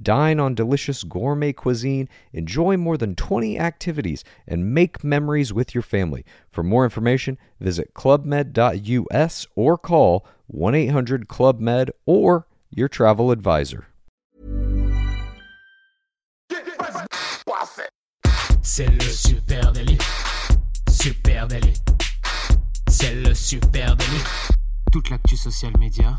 Dine on delicious gourmet cuisine, enjoy more than 20 activities, and make memories with your family. For more information, visit clubmed.us or call 1 800 Club Med or your travel advisor. C'est le super délit. Super délit. C'est le super délit. Toute l'actu social média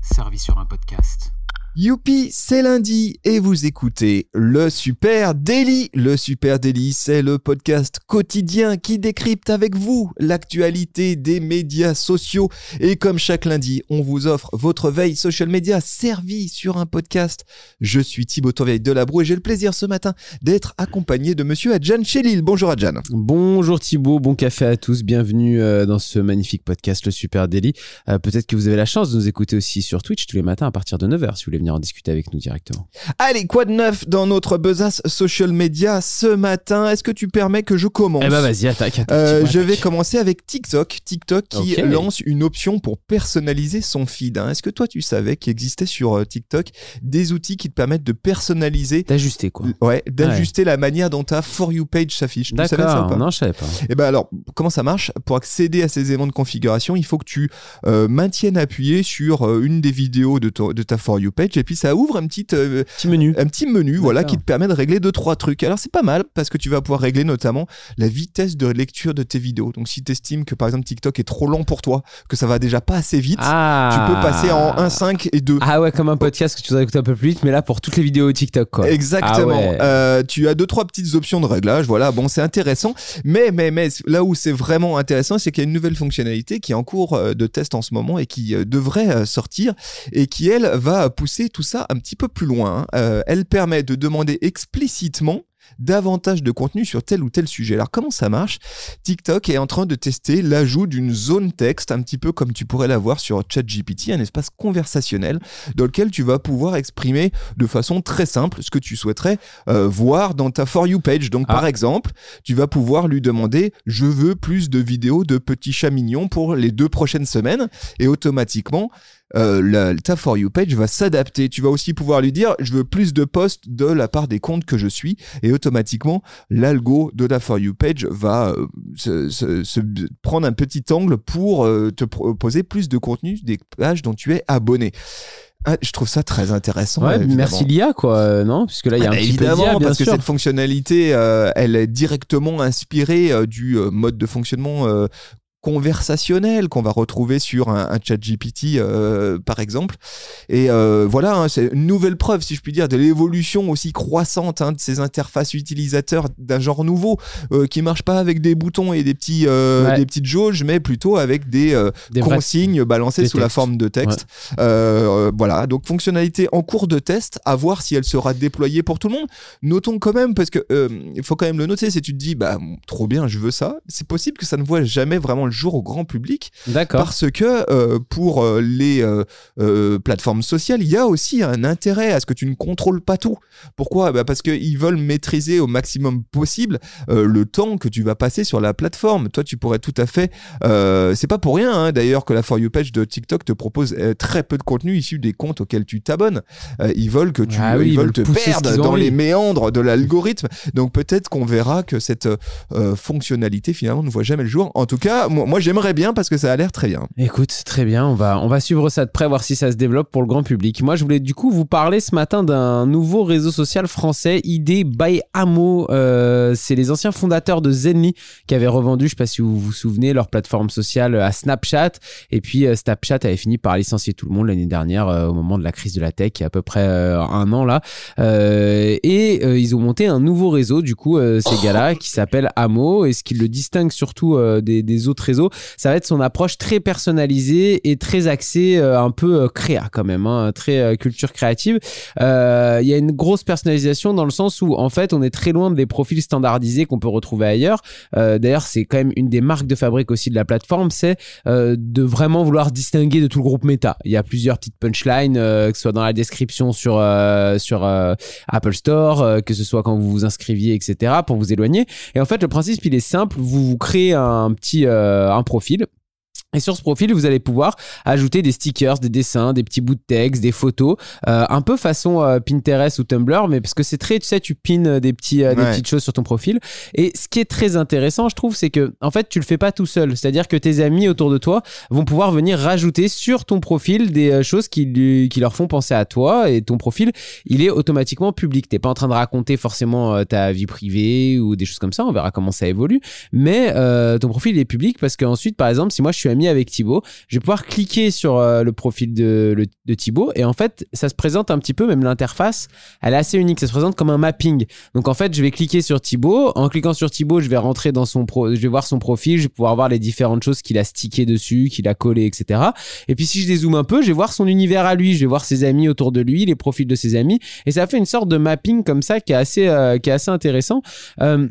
servie sur un podcast. Youpi, c'est lundi et vous écoutez le Super Daily. Le Super Daily, c'est le podcast quotidien qui décrypte avec vous l'actualité des médias sociaux. Et comme chaque lundi, on vous offre votre veille social media servie sur un podcast. Je suis Thibaut Tourvieille de Labro et j'ai le plaisir ce matin d'être accompagné de monsieur Adjan Chelil. Bonjour Adjan. Bonjour Thibaut, bon café à tous, bienvenue euh, dans ce magnifique podcast, le Super Daily. Euh, Peut-être que vous avez la chance de nous écouter aussi sur Twitch tous les matins à partir de 9h si vous voulez venir en discuter avec nous directement. Allez, quoi de neuf dans notre besace social media ce matin? Est-ce que tu permets que je commence? Eh bah vas-y, attaque, attaque. Euh, je vais commencer avec TikTok. TikTok qui lance une option pour personnaliser son feed. hein. Est-ce que toi tu savais qu'il existait sur euh, TikTok des outils qui te permettent de personnaliser, D'ajuster quoi. ouais, d'ajuster la manière dont ta For You page s'affiche D'accord, non je savais pas. et ben alors, comment ça marche? Pour accéder à ces éléments de configuration, il faut que tu euh, maintiennes appuyé sur euh, une des vidéos de, de ta For You page et puis ça ouvre un petit, euh, Petit menu. un petit menu voilà, qui te permet de régler deux, trois trucs. Alors c'est pas mal parce que tu vas pouvoir régler notamment la vitesse de lecture de tes vidéos. Donc si tu estimes que par exemple TikTok est trop lent pour toi, que ça va déjà pas assez vite, Ah tu peux passer en 1, 5 et 2. Ah ouais, comme un podcast que tu dois écouter un peu plus vite, mais là pour toutes les vidéos TikTok quoi. Exactement. Ah ouais. Euh, tu as deux trois petites options de réglage. Voilà, bon, c'est intéressant. Mais mais mais là où c'est vraiment intéressant, c'est qu'il y a une nouvelle fonctionnalité qui est en cours euh, de test en ce moment et qui devrait sortir et qui elle va pousser tout ça un petit peu plus loin. hein. Euh, elle permet de demander explicitement davantage de contenu sur tel ou tel sujet. Alors comment ça marche? TikTok est en train de tester l'ajout d'une zone texte, un petit peu comme tu pourrais l'avoir sur ChatGPT, un espace conversationnel dans lequel tu vas pouvoir exprimer de façon très simple ce que tu souhaiterais euh, voir dans ta For You page. Donc Ah. par exemple, tu vas pouvoir lui demander je veux plus de vidéos de petits chats mignons pour les deux prochaines semaines et automatiquement euh, la, ta For You page va s'adapter. Tu vas aussi pouvoir lui dire je veux plus de posts de la part des comptes que je suis et automatiquement l'algo de la For You page va euh, se, se- se prendre un petit angle pour euh, te proposer plus de contenu des pages dont tu es abonné. Ah, je trouve ça très intéressant. Ouais, évidemment. merci l'IA quoi, non? Puisque là il y a Ah un bah petit peu évidemment, bien parce que cette fonctionnalité, euh, elle est directement inspirée euh, du mode de fonctionnement euh, conversationnel qu'on va retrouver sur un, un chat GPT euh, par exemple. Et euh, voilà hein, c'est une nouvelle preuve si je puis dire de l'évolution aussi croissante hein, de ces interfaces utilisateurs d'un genre nouveau euh, qui marche pas avec des boutons et des petits euh, Ouais. des petites jauges mais plutôt avec des, consignes balancées des sous la forme de texte voilà, donc fonctionnalité en cours de test, à voir si elle sera déployée pour tout le monde. Notons quand même, parce que il faut quand même le noter, si tu te dis, bah trop bien, je veux ça, c'est possible que ça ne voit jamais vraiment le jour au grand public, D'accord. parce que euh, pour euh, les euh, plateformes sociales, il y a aussi un intérêt à ce que tu ne contrôles pas tout. Pourquoi? Bah Parce qu'ils veulent maîtriser au maximum possible le temps que tu vas passer sur la plateforme. Toi, tu pourrais tout à fait. c'est pas pour rien hein, d'ailleurs que la For You page de TikTok te propose très peu de contenu issu des comptes auxquels tu t'abonnes. Ils veulent que tu, Ah oui, ils ils veulent te perdre dans les méandres de l'algorithme. Donc peut-être qu'on verra que cette euh, fonctionnalité finalement ne voit jamais le jour. En tout cas, moi, j'aimerais bien parce que ça a l'air très bien. Écoute, très bien, on va, on va suivre ça de près, voir si ça se développe pour le grand public. Moi, je voulais du coup vous parler ce matin d'un nouveau réseau social français, ID by Amo. Euh, c'est les anciens fondateurs de Zenly qui avaient revendu, je sais pas si vous vous souvenez, leur plateforme sociale à Snapchat. Et puis euh, Snapchat avait fini par licencier tout le monde l'année dernière euh, au moment de la crise de la tech, il y a à peu près euh, un an là. Euh, et euh, ils ont monté un nouveau réseau, du coup, euh, ces gars-là, qui s'appelle Amo. Et ce qui le distingue surtout euh, des, des autres ça va être son approche très personnalisée et très axée euh, un peu euh, créa quand même, hein, très euh, culture créative. Il y a une grosse personnalisation dans le sens où en fait on est très loin des profils standardisés qu'on peut retrouver ailleurs. D'ailleurs c'est quand même une des marques de fabrique aussi de la plateforme, c'est de vraiment vouloir distinguer de tout le groupe méta. Il y a plusieurs petites punchlines, que ce soit dans la description sur sur Apple Store, que ce soit quand vous vous inscriviez, etc. pour vous éloigner. Et en fait le principe il est simple, vous vous créez un petit un profil. Et sur ce profil, vous allez pouvoir ajouter des stickers, des dessins, des petits bouts de texte, des photos, euh, un peu façon euh, Pinterest ou Tumblr, mais parce que c'est très, tu sais, tu pines des petits, euh, des Ouais. petites choses sur ton profil. Et ce qui est très intéressant, je trouve, c'est que en fait, tu le fais pas tout seul. C'est-à-dire que tes amis autour de toi vont pouvoir venir rajouter sur ton profil des euh, choses qui, lui- qui leur font penser à toi. Et ton profil, il est automatiquement public. T'es pas en train de raconter forcément euh, ta vie privée ou des choses comme ça. On verra comment ça évolue. Mais euh, ton profil il est public parce qu'ensuite, par exemple, si moi je suis ami avec Thibaut, je vais pouvoir cliquer sur euh, le profil de, Thibaut et en fait, ça se présente un petit peu, même l'interface, elle est assez unique. Ça se présente comme un mapping. Donc en fait, je vais cliquer sur Thibaut. En cliquant sur Thibaut, je vais rentrer dans son pro, je vais voir son profil, je vais pouvoir voir les différentes choses qu'il a stické dessus, qu'il a collé, etc. Et puis si je dézoome un peu, je vais voir son univers à lui, je vais voir ses amis autour de lui, les profils de ses amis, et ça fait une sorte de mapping comme ça qui est assez, euh, qui est assez intéressant. Euh,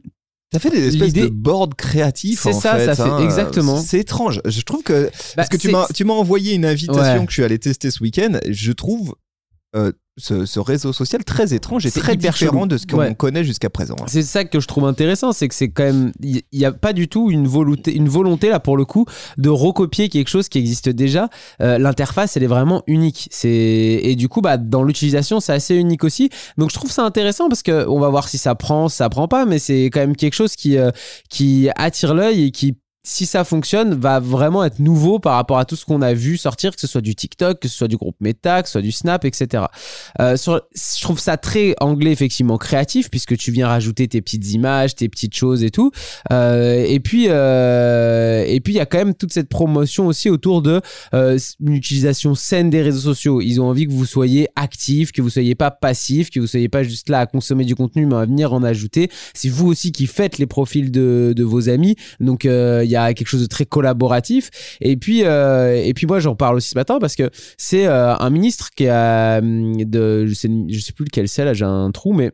Ça fait des espèces de boards créatifs. C'est en ça, fait, ça fait hein. exactement. C'est étrange. Je trouve que parce que tu m'as tu m'as envoyé une invitation Ouais. que je suis allé tester ce week-end. Je trouve euh, ce, ce réseau social très étrange et très différent chelou. de ce qu'on Ouais. connaît jusqu'à présent. C'est ça que je trouve intéressant, c'est que c'est quand même, il n'y a pas du tout une volonté, une volonté là pour le coup de recopier quelque chose qui existe déjà. Euh, L'interface, elle est vraiment unique. C'est et du coup, bah dans l'utilisation, c'est assez unique aussi. Donc je trouve ça intéressant parce que on va voir si ça prend, si ça prend pas, mais c'est quand même quelque chose qui euh, qui attire l'œil et qui si ça fonctionne, va vraiment être nouveau par rapport à tout ce qu'on a vu sortir, que ce soit du TikTok, que ce soit du groupe Meta, que ce soit du Snap, etc. Euh, je trouve ça très anglais, effectivement, créatif, puisque tu viens rajouter tes petites images, tes petites choses et tout. Euh, et puis, euh, et puis il y a quand même toute cette promotion aussi autour de une utilisation saine des réseaux sociaux. Ils ont envie que vous soyez actif, que vous soyez pas passif, que vous soyez pas juste là à consommer du contenu, mais à venir en ajouter. C'est vous aussi qui faites les profils de, de vos amis. Donc il y a quelque chose de très collaboratif. Et puis, euh, et puis moi j'en parle aussi ce matin parce que c'est euh, un ministre qui a hum, de, je sais, sais plus lequel c'est là, j'ai un trou, mais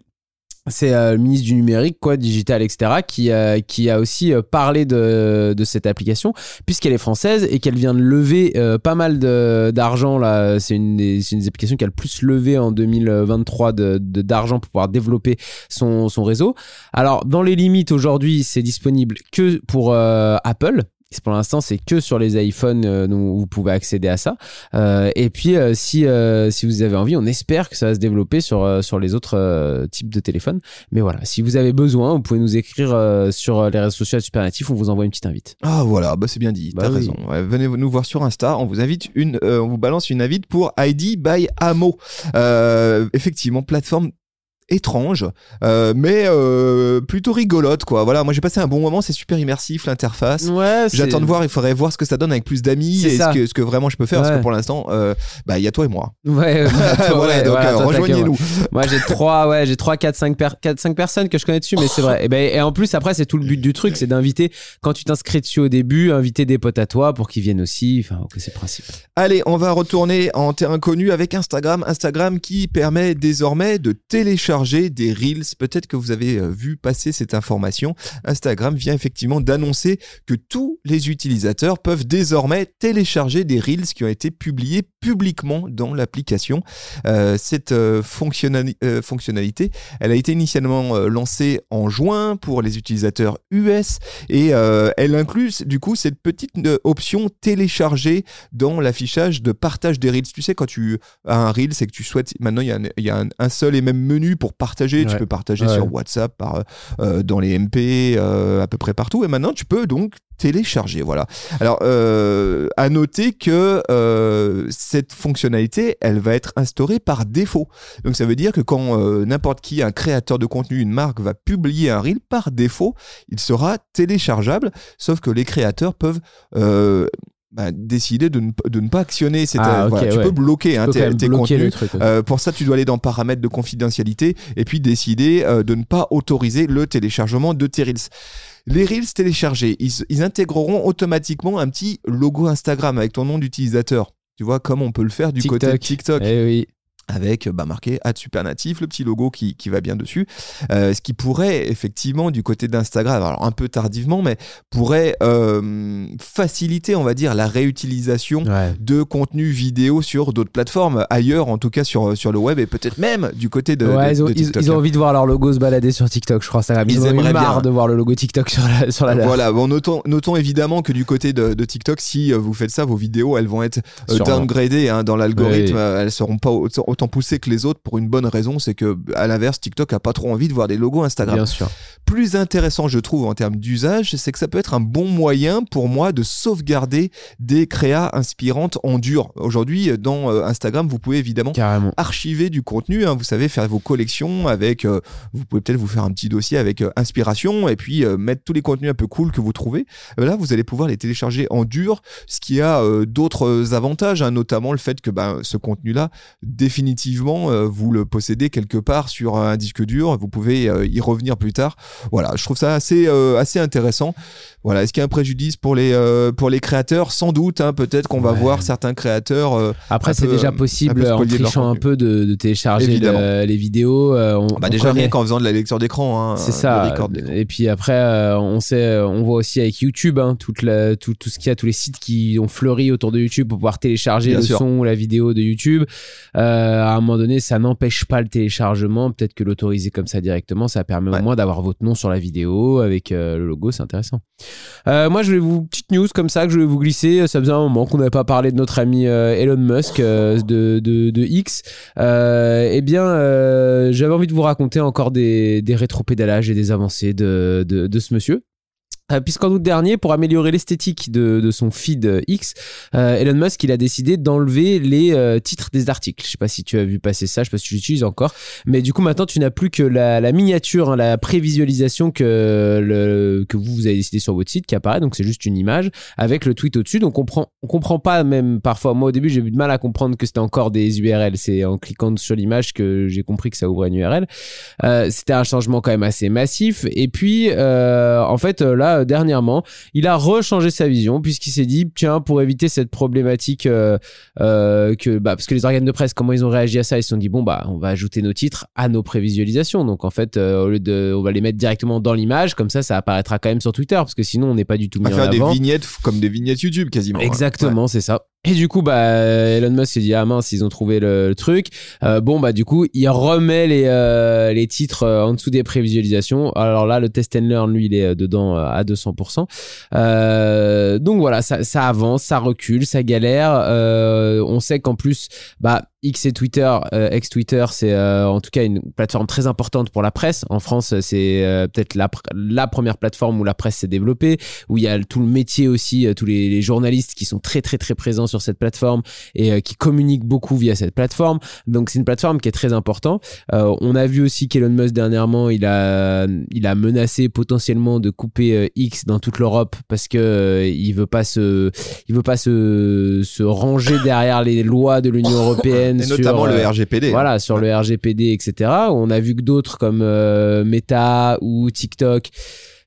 c'est euh, le ministre du numérique, quoi, digital, etc., qui, euh, qui a aussi euh, parlé de, de cette application, puisqu'elle est française et qu'elle vient de lever euh, pas mal d'argent. C'est une, des- c'est une des applications qui a le plus levé en 2023 de- de- d'argent pour pouvoir développer son, son réseau. Alors, dans les limites, aujourd'hui, c'est disponible que pour euh, Apple. Pour l'instant, c'est que sur les iPhones euh, dont vous pouvez accéder à ça. Euh, et puis, euh, si, euh, si vous avez envie, on espère que ça va se développer sur, sur les autres types de téléphones. Mais voilà, si vous avez besoin, vous pouvez nous écrire sur les réseaux sociaux Supernatif, on vous envoie une petite invite. Ah voilà, bah c'est bien dit, Bah t'as oui. raison. Ouais, venez nous voir sur Insta, on vous invite une, on vous balance une invite pour ID by Amo. Effectivement, plateforme étrange, euh, mais euh, plutôt rigolote quoi. Voilà, moi j'ai passé un bon moment, c'est super immersif l'interface. Ouais, J'attends de voir, il faudrait voir ce que ça donne avec plus d'amis et ce que, ce que vraiment je peux faire parce que pour l'instant, euh, bah il y a toi et moi. Ouais, toi, voilà, donc rejoignez-nous. Moi, j'ai trois, ouais, j'ai trois, quatre, cinq, per- quatre, cinq personnes que je connais dessus, mais c'est vrai. Et, ben, et en plus, après, c'est tout le but du truc, c'est d'inviter, quand tu t'inscris dessus au début, inviter des potes à toi pour qu'ils viennent aussi. Enfin, que c'est le principe. Allez, on va retourner en terrain connu avec Instagram. Instagram qui permet désormais de télécharger des Reels. Peut-être que vous avez euh, vu passer cette information. Instagram vient effectivement d'annoncer que tous les utilisateurs peuvent désormais télécharger des Reels qui ont été publiés publiquement dans l'application. Euh, cette euh, fonctionnali- fonctionnalité, elle a été initialement lancée en juin pour les utilisateurs US et elle inclut du coup cette petite option télécharger dans l'affichage de partage des reels. Tu sais, quand tu as un reel, c'est que tu souhaites. Maintenant, il y a, un, il y a un- un seul et même menu pour partager. Tu peux partager Ouais. sur WhatsApp, par, euh, dans les MP, euh, à peu près partout. Et maintenant, tu peux donc télécharger. Voilà. Alors, euh, à noter que cette fonctionnalité, elle va être instaurée par défaut. Donc, ça veut dire que quand n'importe qui, un créateur de contenu, une marque, va publier un reel, par défaut, il sera téléchargeable. Sauf que les créateurs peuvent bah, décider de ne, de ne pas actionner. Ah, voilà, tu ouais. peux bloquer hein, peux tes, bloquer contenus. le truc. ouais. Euh, pour ça, tu dois aller dans paramètres de confidentialité et puis décider euh, de ne pas autoriser le téléchargement de tes Reels. Les Reels téléchargés, ils, ils intégreront automatiquement un petit logo Instagram avec ton nom d'utilisateur. Tu vois, comme on peut le faire du côté de TikTok. TikTok Eh oui. Avec bah, marqué Ad Supernatif, le petit logo qui, qui va bien dessus. Euh, ce qui pourrait effectivement du côté d'Instagram, alors un peu tardivement, mais pourrait euh, faciliter, on va dire, la réutilisation Ouais. de contenu vidéo sur d'autres plateformes, ailleurs en tout cas sur, sur le web et peut-être même du côté de, Ouais, de- ils, ont, de TikTok. ils ont envie de voir leur logo se balader sur TikTok, je crois. Ça, ils, Ils ont eu marre bien. de voir le logo TikTok sur la, sur la. Voilà, bon, notons, notons évidemment que du côté de, de TikTok, si euh, vous faites ça, vos vidéos, elles vont être euh, downgradées hein, dans l'algorithme. Oui. euh, Elles seront pas autant, autant poussées que les autres pour une bonne raison, c'est que à l'inverse, TikTok a pas trop envie de voir des logos Instagram. Plus intéressant, je trouve, en termes d'usage, c'est que ça peut être un bon moyen pour moi de sauvegarder des créas inspirantes en dur. Aujourd'hui, dans euh, Instagram, vous pouvez évidemment Carrément. archiver du contenu. hein. vous savez, faire vos collections avec. euh, vous pouvez peut-être vous faire un petit dossier avec euh, inspiration et puis euh, mettre tous les contenus un peu cool que vous trouvez. Là, vous allez pouvoir les télécharger en dur, ce qui a d'autres avantages, hein, notamment le fait que ben, ce contenu-là, définitivement, vous le possédez quelque part sur un disque dur. Vous pouvez y revenir plus tard. Voilà, je trouve ça assez, euh, assez intéressant. Voilà, est-ce qu'il y a un préjudice pour les, euh, pour les créateurs? Sans doute, hein, peut-être qu'on va Ouais. voir certains créateurs. euh, Après, c'est déjà possible en trichant un peu de, de télécharger le- les vidéos. euh, on, bah, on déjà, connaît- rien qu'en faisant de la lecture d'écran. Hein, C'est ça. Et puis après, on sait, on voit aussi avec YouTube, hein, toute la- tout, tout ce qu'il y a, tous les sites qui ont fleuri autour de YouTube pour pouvoir télécharger Bien le sûr. son ou la vidéo de YouTube. À un moment donné, ça n'empêche pas le téléchargement. Peut-être que l'autoriser comme ça directement, ça permet Ouais. au moins d'avoir votre nom sur la vidéo avec euh, le logo. C'est intéressant. Euh, moi, je voulais vous petite news comme ça que je vais vous glisser. Ça faisait un moment qu'on n'avait pas parlé de notre ami euh, Elon Musk de, de, de X. Eh bien, j'avais envie de vous raconter encore des, des rétropédalages et des avancées de, de, de ce monsieur. Euh, Puisqu'en août dernier, pour améliorer l'esthétique de, de son feed euh, X, euh, Elon Musk il a décidé d'enlever les titres des articles. Je sais pas si tu as vu passer ça, je sais pas si tu l'utilises encore, mais du coup maintenant tu n'as plus que la, miniature, hein, la prévisualisation que que vous, vous avez décidé sur votre site qui apparaît. Donc c'est juste une image avec le tweet au-dessus. Donc on comprend, on comprend pas même parfois. Moi au début j'ai eu du mal à comprendre que c'était encore des URL. C'est en cliquant sur l'image que j'ai compris que ça ouvrait une URL. C'était un changement quand même assez massif. Et puis, en fait, euh, là, euh, dernièrement, il a rechangé sa vision puisqu'il s'est dit, tiens, pour éviter cette problématique euh, euh, que, bah, parce que les organes de presse, comment ils ont réagi à ça, ils se sont dit, bon, bah, on va ajouter nos titres à nos prévisualisations. Donc, en fait, euh, au lieu de, on va les mettre directement dans l'image, comme ça, ça apparaîtra quand même sur Twitter parce que sinon, on n'est pas du tout mis va en faire des vignettes comme des vignettes YouTube quasiment. hein. Exactement, c'est ça. Et du coup, bah, Elon Musk s'est dit ah mince, ils ont trouvé le, truc. Euh, bon bah du coup, il remet les euh, les titres euh, en dessous des prévisualisations. Alors là, le test and learn, lui, il est dedans à 200%. Euh, donc voilà, ça, ça avance, ça recule, ça galère. On sait qu'en plus, bah X et Twitter, euh, ex-Twitter, c'est euh, en tout cas une plateforme très importante pour la presse. En France, c'est euh, peut-être la, la première plateforme où la presse s'est développée, où il y a tout le métier aussi, euh, tous les, les journalistes qui sont très très très présents sur cette plateforme et euh, qui communiquent beaucoup via cette plateforme. Donc c'est une plateforme qui est très importante. Euh, on a vu aussi qu'Elon Musk dernièrement, il a, il a menacé potentiellement de couper X dans toute l'Europe parce que il veut pas se, il veut pas se, se ranger derrière les lois de l'Union européenne. Et sur, notamment le euh, RGPD. voilà, sur le RGPD, etc. On a vu que d'autres comme euh, Meta ou TikTok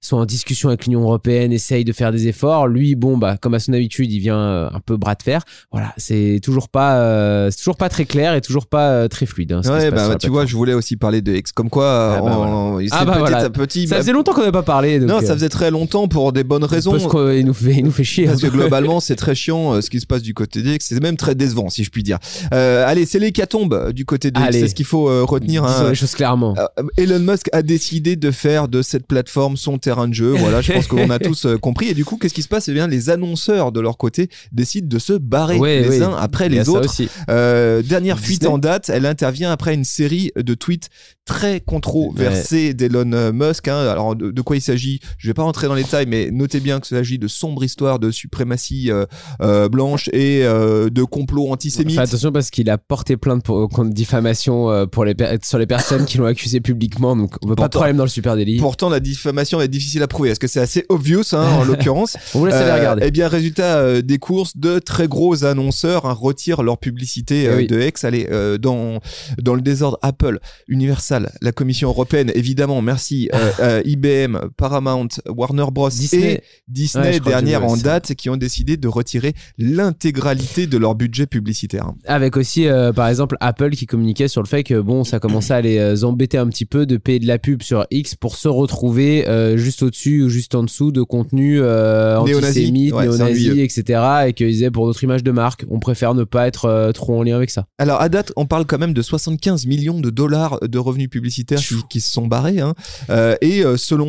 sont en discussion avec l'Union européenne, essayent de faire des efforts. Lui, bon, bah, comme à son habitude, il vient euh, un peu bras de fer. Voilà, c'est toujours pas, euh, toujours pas très clair et toujours pas euh, très fluide. hein, Ouais, bah, tu vois, je voulais aussi parler de X. Comme quoi, Ah, bah, on- c'est Ah, bah, petit voilà. à petit. Ça faisait longtemps qu'on n'avait pas parlé. Donc, non, ça euh, faisait très longtemps pour des bonnes raisons. parce qu'il nous fait, il nous fait chier. Parce que un peu. globalement, c'est très chiant ce qui se passe du côté d'X. C'est même très décevant, si je puis dire. Allez, c'est l'hécatombe du côté d'X. Allez. C'est ce qu'il faut retenir. hein. Disons les choses clairement. Elon Musk a décidé de faire de cette plateforme son terrain de jeu. Voilà, je pense qu'on a tous euh, compris. Et du coup, qu'est-ce qui se passe? Eh bien, les annonceurs de leur côté décident de se barrer Ouais, les ouais. uns après les autres. aussi. Euh, dernière fuite en date, elle intervient après une série de tweets très controversés d'Elon euh, Musk. hein. Alors, de, de quoi il s'agit? Je vais pas rentrer dans les détails, mais notez bien qu'il s'agit de sombres histoires de suprématie euh, euh, blanche et de complots antisémites. Fais attention parce qu'il a porté plainte pour, contre diffamation pour les sur les personnes qui l'ont accusé publiquement, donc on veut pas de problème dans le super délit. Pourtant, la diffamation est difficile à prouver. Est-ce que c'est assez obvious hein, en l'occurrence On vous laisse aller Euh, regarder. Eh bien, résultat euh, des courses, de très gros annonceurs hein, retirent leur publicité Eh euh, oui. de X. Allez, dans, dans le désordre, Apple, Universal, la Commission européenne, évidemment, merci, IBM, Paramount, Warner Bros. Disney. et Disney, Ouais, dernière en date, qui ont décidé de retirer l'intégralité de leur budget publicitaire. Avec aussi, euh, par exemple, Apple qui communiquait sur le fait que bon, ça commençait à les embêter un petit peu de payer de la pub sur X pour se retrouver euh, juste au-dessus ou juste en dessous de contenu euh, antisémite, Ouais, néo-nazi, etc. Et qu'ils disaient pour notre image de marque, on préfère ne pas être euh, trop en lien avec ça. Alors à date, on parle quand même de 75 millions de dollars de revenus publicitaires qui, qui se sont barrés. Hein. Euh, et euh, selon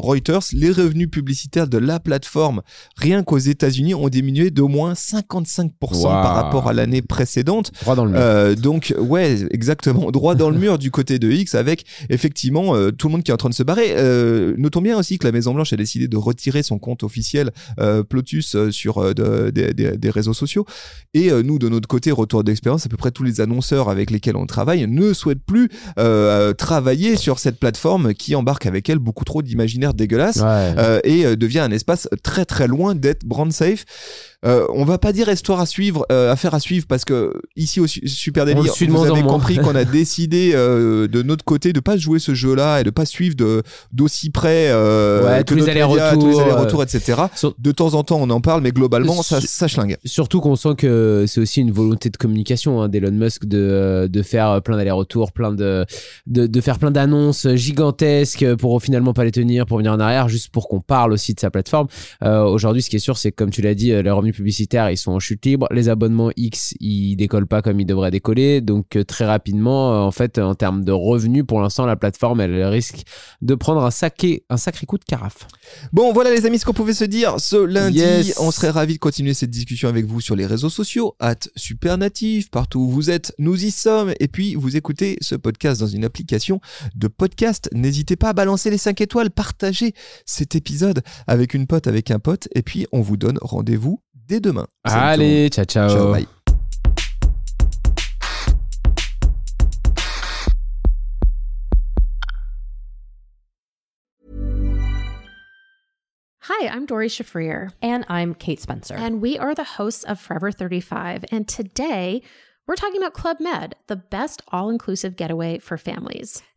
Reuters, les revenus publicitaires de la plateforme, rien qu'aux États-Unis, ont diminué d'au moins 55% Waouh. par rapport à l'année précédente. Droit dans le mur. Donc ouais, exactement, droit dans le mur du côté de X, avec effectivement tout le monde qui est en train de se barrer. Notons bien aussi que la Maison Blanche a décidé de retirer son compte officiel euh, Plotus euh, sur euh, de- des- réseaux sociaux. Et nous, de notre côté, retour d'expérience, à peu près tous les annonceurs avec lesquels on travaille ne souhaitent plus travailler sur cette plateforme qui embarque avec elle beaucoup trop d'imaginaire dégueulasse Ouais. et devient un espace très très loin d'être brand safe. Euh, on va pas dire histoire à suivre, euh, affaire à suivre parce que ici au Su- Super de vous avez compris qu'on a décidé euh, de notre côté de pas jouer ce jeu-là et de pas suivre de d'aussi près euh, Ouais, que tous les allers-retours, tous les allers-retours, etc. Sur- De temps en temps, on en parle, mais globalement, ça, ça schlingue. Surtout qu'on sent que c'est aussi une volonté de communication hein, d'Elon Musk de, de faire plein d'allers-retours, plein de, de, de faire plein d'annonces gigantesques pour finalement pas les tenir, pour venir en arrière, juste pour qu'on parle aussi de sa plateforme. Aujourd'hui, ce qui est sûr, c'est que comme tu l'as dit, les revenus publicitaires, ils sont en chute libre. Les abonnements X, ils décollent pas comme ils devraient décoller. Donc euh, très rapidement, euh, en fait, en termes de revenus, pour l'instant, la plateforme, elle risque de prendre un, sacré, un sacré coup de carafe. Bon, voilà les amis, ce qu'on pouvait se dire ce lundi. Yes. On serait ravis de continuer cette discussion avec vous sur les réseaux sociaux, at Supernatif, partout où vous êtes, nous y sommes. Et puis, vous écoutez ce podcast dans une application de podcast. N'hésitez pas à balancer les 5 étoiles, partagez cet épisode avec une pote, avec un pote. Et puis, on vous donne rendez-vous dès demain. Salut tout le monde. Allez, ciao, ciao. Ciao, bye. Hi, I'm Dory Shafrir, And I'm Kate Spencer. and we are the hosts of Forever 35. And today we're talking about Club Med, the best all inclusive getaway for families.